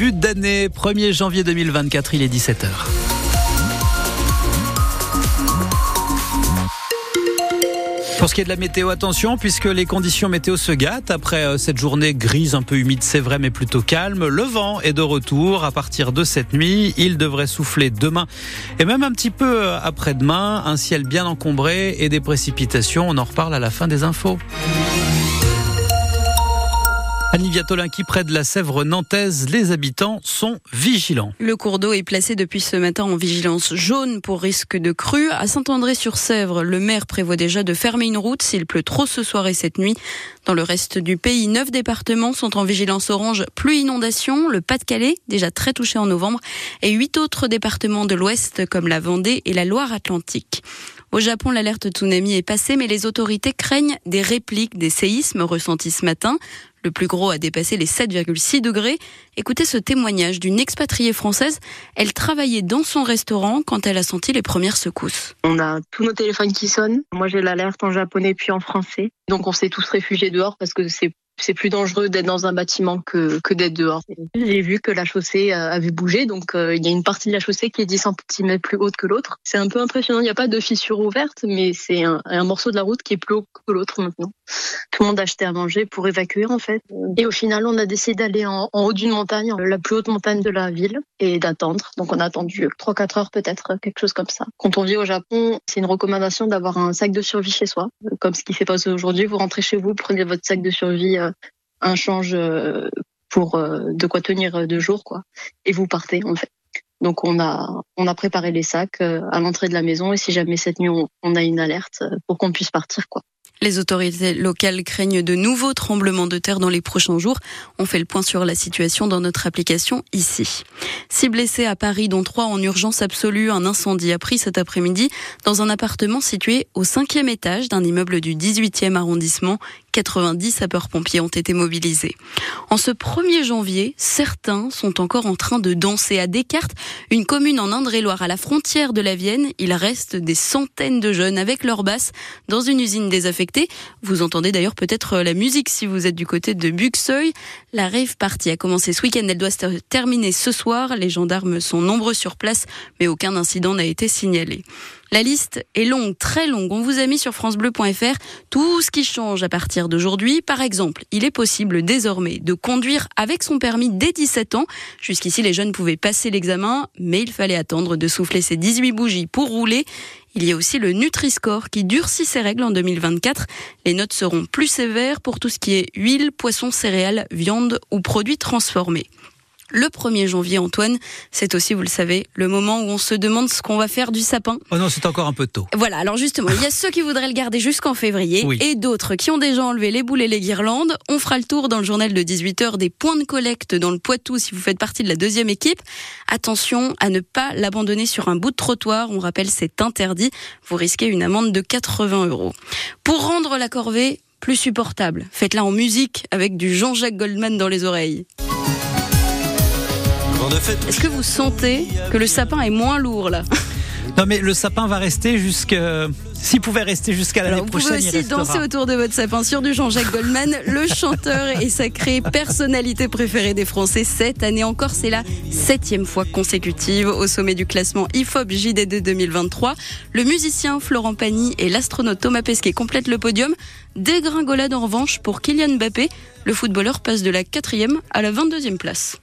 début d'année, 1er janvier 2024, il est 17h. Pour ce qui est de la météo, attention, puisque les conditions météo se gâtent. Après euh, cette journée grise, un peu humide, c'est vrai, mais plutôt calme. Le vent est de retour à partir de cette nuit. Il devrait souffler demain et même un petit peu euh, après-demain. Un ciel bien encombré et des précipitations. On en reparle à la fin des infos. Annie Viatolin qui près de la Sèvre nantaise, les habitants sont vigilants. Le cours d'eau est placé depuis ce matin en vigilance jaune pour risque de crue. À Saint-André-sur-Sèvre, le maire prévoit déjà de fermer une route s'il pleut trop ce soir et cette nuit. Dans le reste du pays, neuf départements sont en vigilance orange pluie inondation. Le Pas-de-Calais, déjà très touché en novembre, et huit autres départements de l'Ouest comme la Vendée et la Loire-Atlantique. Au Japon, l'alerte tsunami est passée, mais les autorités craignent des répliques des séismes ressentis ce matin. Le plus gros a dépassé les 7,6 degrés. Écoutez ce témoignage d'une expatriée française. Elle travaillait dans son restaurant quand elle a senti les premières secousses. On a tous nos téléphones qui sonnent. Moi, j'ai l'alerte en japonais puis en français. Donc, on s'est tous réfugiés dehors parce que c'est c'est plus dangereux d'être dans un bâtiment que, que d'être dehors. J'ai vu que la chaussée euh, avait bougé, donc euh, il y a une partie de la chaussée qui est 10 cm plus haute que l'autre. C'est un peu impressionnant, il n'y a pas de fissure ouverte, mais c'est un, morceau de la route qui est plus haut que l'autre maintenant. Tout le monde a acheté à manger pour évacuer en fait. Et au final, on a décidé d'aller en, haut d'une montagne, la plus haute montagne de la ville, et d'attendre. Donc on a attendu 3-4 heures peut-être, quelque chose comme ça. Quand on vit au Japon, c'est une recommandation d'avoir un sac de survie chez soi, comme ce qui s'est passé aujourd'hui. Vous rentrez chez vous, prenez votre sac de survie un change pour de quoi tenir deux jours, quoi. Et vous partez, en fait. Donc on a on a préparé les sacs à l'entrée de la maison et si jamais cette nuit on, on a une alerte pour qu'on puisse partir, quoi. Les autorités locales craignent de nouveaux tremblements de terre dans les prochains jours. On fait le point sur la situation dans notre application ici. Six blessés à Paris, dont trois en urgence absolue. Un incendie a pris cet après-midi dans un appartement situé au cinquième étage d'un immeuble du 18e arrondissement. 90 sapeurs-pompiers ont été mobilisés. En ce 1er janvier, certains sont encore en train de danser à Descartes, une commune en Indre-et-Loire à la frontière de la Vienne. Il reste des centaines de jeunes avec leur basse dans une usine désaffectée. Vous entendez d'ailleurs peut-être la musique si vous êtes du côté de Buxeuil. La rave party a commencé ce week-end. Elle doit se terminer ce soir. Les gendarmes sont nombreux sur place, mais aucun incident n'a été signalé. La liste est longue, très longue. On vous a mis sur francebleu.fr tout ce qui change à partir d'aujourd'hui. Par exemple, il est possible désormais de conduire avec son permis dès 17 ans. Jusqu'ici, les jeunes pouvaient passer l'examen, mais il fallait attendre de souffler ses 18 bougies pour rouler. Il y a aussi le Nutri-Score qui durcit ses règles en 2024. Les notes seront plus sévères pour tout ce qui est huile, poisson, céréales, viande ou produits transformés. Le 1er janvier, Antoine, c'est aussi, vous le savez, le moment où on se demande ce qu'on va faire du sapin. Oh non, c'est encore un peu tôt. Voilà, alors justement, il y a ceux qui voudraient le garder jusqu'en février oui. et d'autres qui ont déjà enlevé les boules et les guirlandes. On fera le tour dans le journal de 18h des points de collecte dans le Poitou si vous faites partie de la deuxième équipe. Attention à ne pas l'abandonner sur un bout de trottoir. On rappelle, c'est interdit. Vous risquez une amende de 80 euros. Pour rendre la corvée plus supportable, faites-la en musique avec du Jean-Jacques Goldman dans les oreilles. Est-ce que vous sentez que le sapin est moins lourd là? Non mais le sapin va rester jusqu'à... S'il pouvait rester jusqu'à l'année prochaine, Vous pouvez aussi danser autour de votre sapin sur du Jean-Jacques Goldman, le chanteur et sacré personnalité préférée des Français cette année encore. C'est la septième fois consécutive au sommet du classement IFOP JD2 2023. Le musicien Florent Pagny et l'astronaute Thomas Pesquet complètent le podium. Dégringolade en revanche pour Kylian Mbappé. Le footballeur passe de la quatrième à la 22e place.